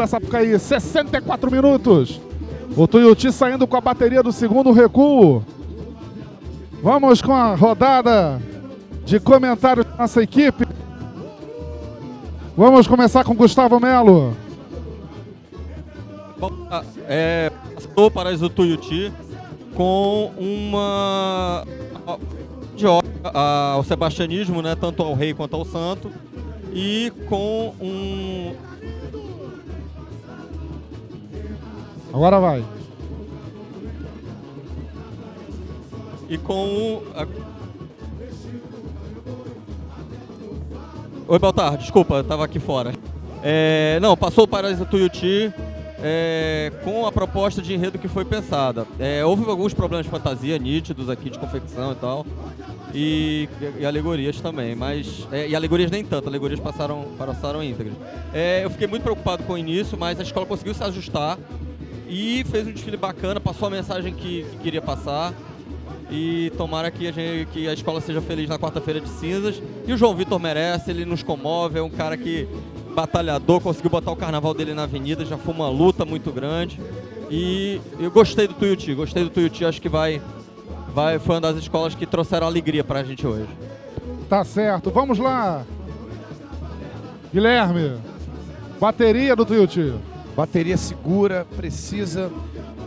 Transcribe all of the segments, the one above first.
da Sapucaí, 64 minutos. O Tuiuti saindo com a bateria do segundo recuo. Vamos com a rodada de comentários da nossa equipe. Vamos começar com Gustavo Melo. Ah, é, passou para o Tuiuti com uma de ao sebastianismo, né, tanto ao rei quanto ao santo, e com um Agora vai. E com a... Oi, Baltar, desculpa, estava aqui fora. É, não, passou o Paraíso Tuiuti é, com a proposta de enredo que foi pensada. É, houve alguns problemas de fantasia nítidos aqui de confecção e tal. E, e alegorias também, mas. É, e alegorias nem tanto, alegorias passaram, passaram íntegras. É, eu fiquei muito preocupado com o início, mas a escola conseguiu se ajustar e fez um desfile bacana, passou a mensagem que, que queria passar. E tomara que a, gente, que a escola seja feliz na quarta-feira de cinzas. E o João Vitor merece, ele nos comove, é um cara que batalhador, conseguiu botar o carnaval dele na avenida, já foi uma luta muito grande. E eu gostei do Tuiuti, gostei do Tuiuti, acho que vai, vai foi uma das escolas que trouxeram alegria pra gente hoje. Tá certo, vamos lá. Guilherme, bateria do Tuiuti. Bateria segura, precisa,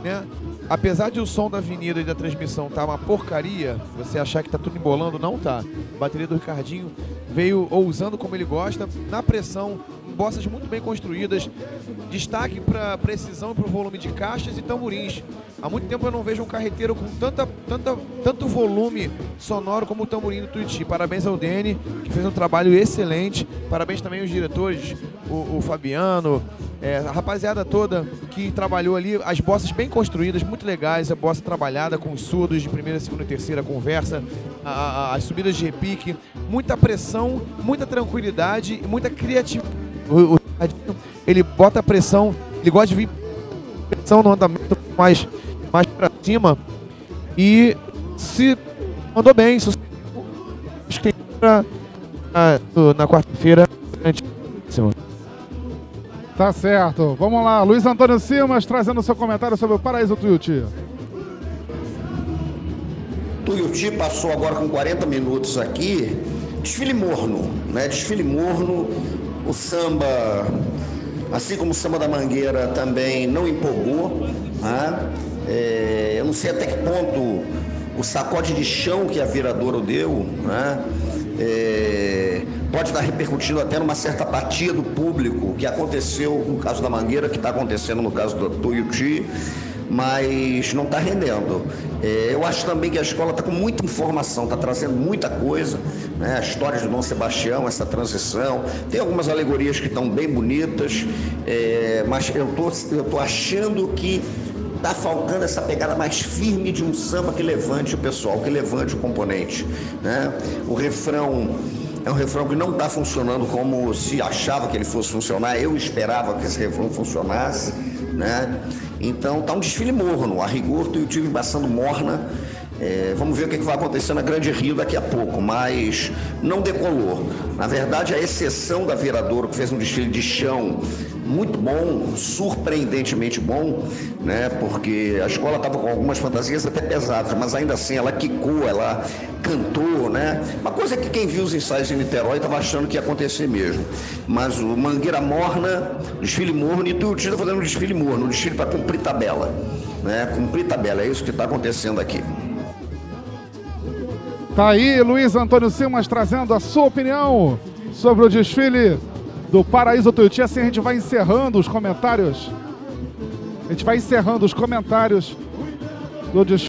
né? Apesar de o som da avenida e da transmissão tá uma porcaria, você achar que tá tudo embolando, não tá. A bateria do Ricardinho veio ousando como ele gosta, na pressão, bossas muito bem construídas. Destaque para precisão e para o volume de caixas e tamborins. Há muito tempo eu não vejo um carreteiro com tanta, tanta, tanto volume sonoro como o tamborim do Tuiuti. Parabéns ao Dene, que fez um trabalho excelente. Parabéns também aos diretores, o, o Fabiano, é, a rapaziada toda que trabalhou ali, as bossas bem construídas, muito legais, a bossa trabalhada com os surdos de primeira, segunda e terceira conversa, a, a, as subidas de repique, muita pressão, muita tranquilidade e muita criatividade. O, o, ele bota pressão, ele gosta de vir pressão no andamento mais mais para cima e se mandou bem. Acho que pra, na, na quarta-feira. Tá certo. Vamos lá, Luiz Antônio Simas trazendo seu comentário sobre o Paraíso Tuiuti. Tuiuti passou agora com 40 minutos aqui. Desfile morno, né? Desfile morno. O samba, assim como o samba da Mangueira, também não empolgou. Né? É, eu não sei até que ponto o sacode de chão que a viradouro deu, né? É, pode estar repercutindo até numa certa apatia do público que aconteceu no caso da Mangueira, que está acontecendo no caso do Tuiuti, mas não está rendendo. É, eu acho também que a escola está com muita informação, está trazendo muita coisa, né? a história de Dom Sebastião, essa transição, tem algumas alegorias que estão bem bonitas, é, mas eu tô, estou tô achando que Tá faltando essa pegada mais firme de um samba que levante o pessoal, que levante o componente. Né? O refrão é um refrão que não está funcionando como se achava que ele fosse funcionar. Eu esperava que esse refrão funcionasse. Né? Então tá um desfile morno. A rigor, o time embaçando morna. É, vamos ver o que, vai acontecer na Grande Rio daqui a pouco, mas não decolou. Na verdade, a exceção da Viradouro, que fez um desfile de chão muito bom, surpreendentemente bom, né? Porque a escola estava com algumas fantasias até pesadas, mas ainda assim ela quicou, ela cantou, né? Uma coisa que quem viu os ensaios em Niterói estava achando que ia acontecer mesmo. Mas o Mangueira Morna, desfile morno, e Tuiuti está fazendo um desfile morno, um desfile para cumprir tabela. Né? Cumprir tabela, é isso que está acontecendo aqui. Tá aí Luiz Antônio Simas trazendo a sua opinião sobre o desfile do Paraíso Tuiuti. Assim a gente vai encerrando os comentários. A gente vai encerrando os comentários do desfile.